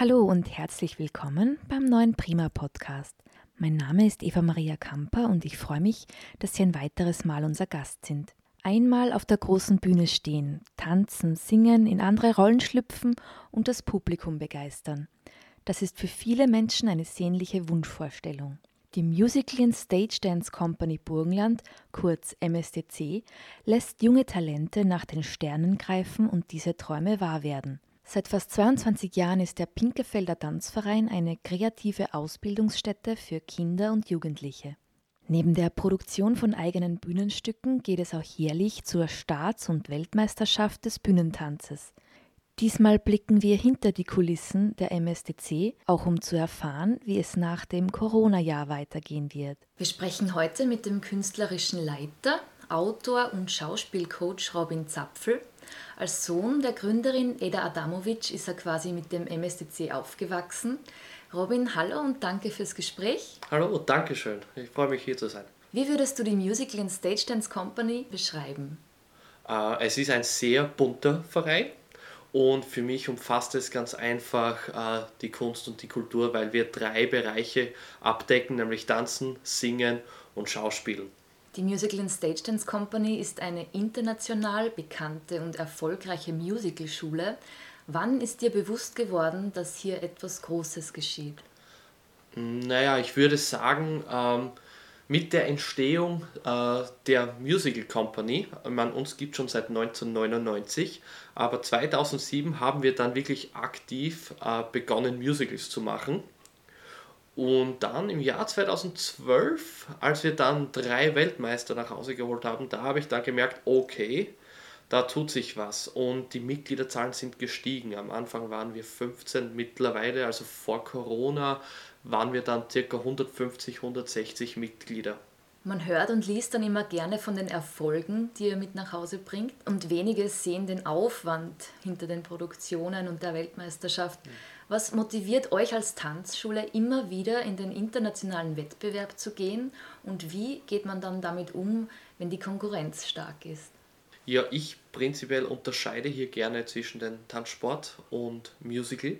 Hallo und herzlich willkommen beim neuen Prima Podcast. Mein Name ist Eva Maria Kamper und ich freue mich, dass Sie ein weiteres Mal unser Gast sind. Einmal auf der großen Bühne stehen, tanzen, singen, in andere Rollen schlüpfen und das Publikum begeistern. Das ist für viele Menschen eine sehnliche Wunschvorstellung. Die Musical and Stage Dance Company Burgenland, kurz MSDC, lässt junge Talente nach den Sternen greifen und diese Träume wahr werden. Seit fast 22 Jahren ist der Pinkefelder Tanzverein eine kreative Ausbildungsstätte für Kinder und Jugendliche. Neben der Produktion von eigenen Bühnenstücken geht es auch jährlich zur Staats- und Weltmeisterschaft des Bühnentanzes. Diesmal blicken wir hinter die Kulissen der MSDC, auch um zu erfahren, wie es nach dem Corona-Jahr weitergehen wird. Wir sprechen heute mit dem künstlerischen Leiter, Autor und Schauspielcoach Robin Zapfel. Als Sohn der Gründerin Eda Adamovic ist er quasi mit dem MSDC aufgewachsen. Robin, hallo und danke fürs Gespräch. Hallo und danke schön. Ich freue mich hier zu sein. Wie würdest du die Musical and Stage Dance Company beschreiben? Äh, es ist ein sehr bunter Verein und für mich umfasst es ganz einfach äh, die Kunst und die Kultur, weil wir drei Bereiche abdecken, nämlich Tanzen, Singen und Schauspielen. Die Musical and Stage Dance Company ist eine international bekannte und erfolgreiche Musicalschule. Wann ist dir bewusst geworden, dass hier etwas Großes geschieht? Naja, ich würde sagen, ähm, mit der Entstehung äh, der Musical Company, man uns gibt schon seit 1999, aber 2007 haben wir dann wirklich aktiv äh, begonnen, Musicals zu machen. Und dann im Jahr 2012, als wir dann drei Weltmeister nach Hause geholt haben, da habe ich dann gemerkt, okay, da tut sich was und die Mitgliederzahlen sind gestiegen. Am Anfang waren wir 15, mittlerweile, also vor Corona, waren wir dann ca. 150, 160 Mitglieder. Man hört und liest dann immer gerne von den Erfolgen, die ihr mit nach Hause bringt und wenige sehen den Aufwand hinter den Produktionen und der Weltmeisterschaft. Was motiviert euch als Tanzschule immer wieder in den internationalen Wettbewerb zu gehen und wie geht man dann damit um, wenn die Konkurrenz stark ist? Ja, ich prinzipiell unterscheide hier gerne zwischen den Tanzsport und Musical.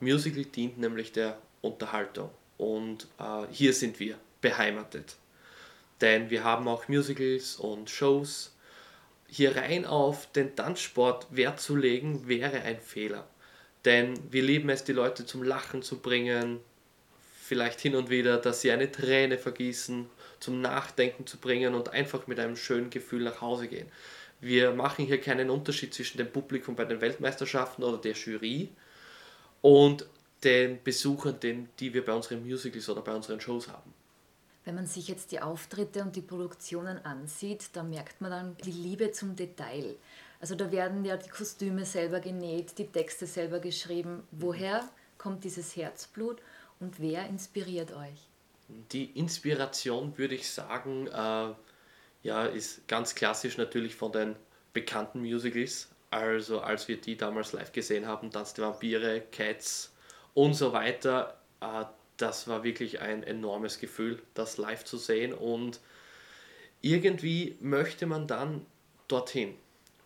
Musical dient nämlich der Unterhaltung. Und äh, hier sind wir beheimatet. Denn wir haben auch Musicals und Shows. Hier rein auf den Tanzsport Wert zu legen, wäre ein Fehler. Denn wir lieben es, die Leute zum Lachen zu bringen, vielleicht hin und wieder, dass sie eine Träne vergießen, zum Nachdenken zu bringen und einfach mit einem schönen Gefühl nach Hause gehen. Wir machen hier keinen Unterschied zwischen dem Publikum bei den Weltmeisterschaften oder der Jury und den Besuchern, den, die wir bei unseren Musicals oder bei unseren Shows haben. Wenn man sich jetzt die Auftritte und die Produktionen ansieht, da merkt man dann die Liebe zum Detail. Also da werden ja die Kostüme selber genäht, die Texte selber geschrieben. Woher kommt dieses Herzblut und wer inspiriert euch? Die Inspiration, würde ich sagen, äh, ja, ist ganz klassisch natürlich von den bekannten Musicals. Also als wir die damals live gesehen haben, Tanz der Vampire, Cats, und so weiter. Äh, das war wirklich ein enormes Gefühl, das live zu sehen und irgendwie möchte man dann dorthin.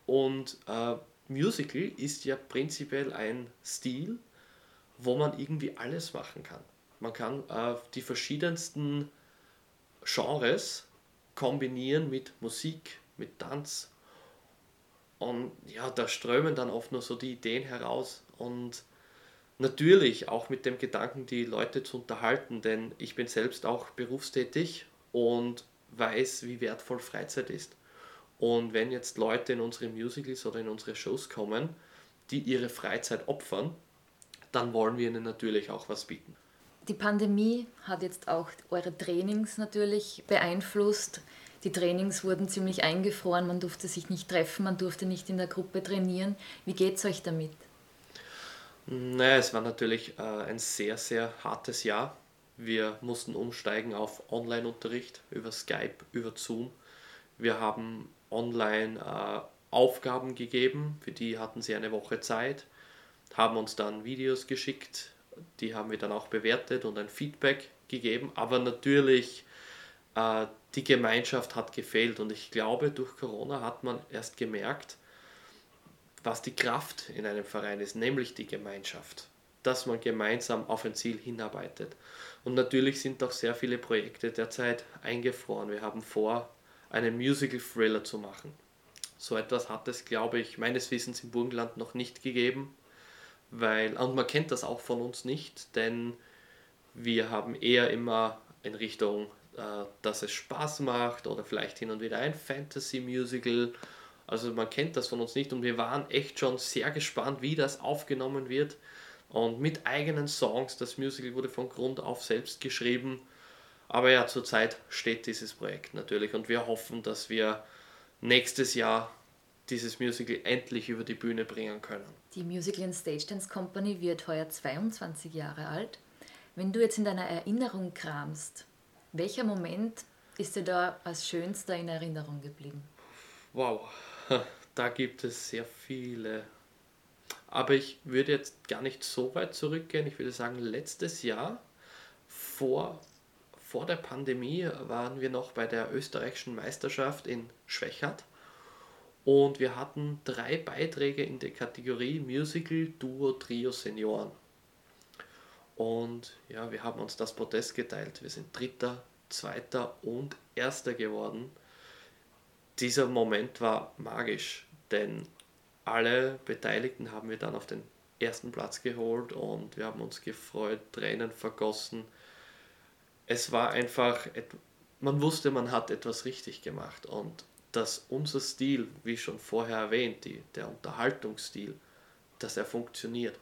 Und äh, Musical ist ja prinzipiell ein Stil, wo man irgendwie alles machen kann. Man kann äh, die verschiedensten Genres kombinieren mit Musik, mit Tanz. Und ja, da strömen dann oft nur so die Ideen heraus. Und Natürlich auch mit dem Gedanken, die Leute zu unterhalten, denn ich bin selbst auch berufstätig und weiß, wie wertvoll Freizeit ist. Und wenn jetzt Leute in unsere Musicals oder in unsere Shows kommen, die ihre Freizeit opfern, dann wollen wir ihnen natürlich auch was bieten. Die Pandemie hat jetzt auch eure Trainings natürlich beeinflusst. Die Trainings wurden ziemlich eingefroren, man durfte sich nicht treffen, man durfte nicht in der Gruppe trainieren. Wie geht es euch damit? Naja, es war natürlich äh, ein sehr, sehr hartes Jahr. Wir mussten umsteigen auf Online-Unterricht über Skype, über Zoom. Wir haben online äh, Aufgaben gegeben, für die hatten sie eine Woche Zeit, haben uns dann Videos geschickt, die haben wir dann auch bewertet und ein Feedback gegeben. Aber natürlich, äh, die Gemeinschaft hat gefehlt und ich glaube, durch Corona hat man erst gemerkt, was die Kraft in einem Verein ist, nämlich die Gemeinschaft. dass man gemeinsam auf ein Ziel hinarbeitet. Und natürlich sind auch sehr viele Projekte derzeit eingefroren. Wir haben vor, einen Musical-Thriller zu machen. So etwas hat es, glaube ich, meines Wissens im Burgenland noch nicht gegeben, weil, und man kennt das auch von uns nicht, denn wir haben eher immer in Richtung, äh, dass es Spaß macht oder vielleicht hin und wieder ein Fantasy-Musical. Also man kennt das von uns nicht und wir waren echt schon sehr gespannt, wie das aufgenommen wird. Und mit eigenen Songs, das Musical wurde von Grund auf selbst geschrieben. Aber ja, zurzeit steht dieses Projekt natürlich und wir hoffen, dass wir nächstes Jahr dieses Musical endlich über die Bühne bringen können. Die Musical and Stage Dance Company wird heuer 22 Jahre alt. Wenn du jetzt in deiner Erinnerung kramst, welcher Moment ist dir da als schönster in Erinnerung geblieben? Wow, da gibt es sehr viele. Aber ich würde jetzt gar nicht so weit zurückgehen. Ich würde sagen, letztes Jahr vor, vor der Pandemie waren wir noch bei der österreichischen Meisterschaft in Schwächert und wir hatten drei Beiträge in der Kategorie Musical, Duo, Trio, Senioren. Und ja, wir haben uns das Protest geteilt. Wir sind Dritter, Zweiter und Erster geworden. Dieser Moment war magisch, denn alle Beteiligten haben wir dann auf den ersten Platz geholt und wir haben uns gefreut, Tränen vergossen. Es war einfach, man wusste, man hat etwas richtig gemacht und dass unser Stil, wie schon vorher erwähnt, die, der Unterhaltungsstil, dass er funktioniert.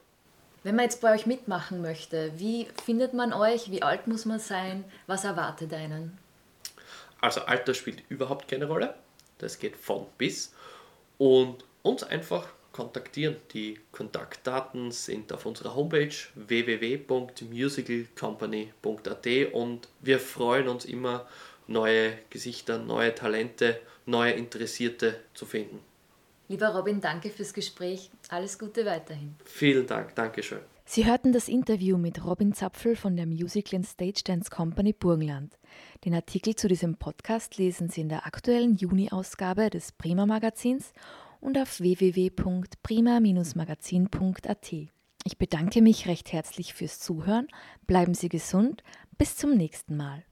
Wenn man jetzt bei euch mitmachen möchte, wie findet man euch? Wie alt muss man sein? Was erwartet einen? Also Alter spielt überhaupt keine Rolle. Das geht von bis. Und uns einfach kontaktieren. Die Kontaktdaten sind auf unserer Homepage www.musicalcompany.at und wir freuen uns immer, neue Gesichter, neue Talente, neue Interessierte zu finden. Lieber Robin, danke fürs Gespräch. Alles Gute weiterhin. Vielen Dank, Dankeschön. Sie hörten das Interview mit Robin Zapfel von der Musical and Stage Dance Company Burgenland. Den Artikel zu diesem Podcast lesen Sie in der aktuellen Juni-Ausgabe des Prima Magazins und auf www.prima-magazin.at. Ich bedanke mich recht herzlich fürs Zuhören. Bleiben Sie gesund. Bis zum nächsten Mal.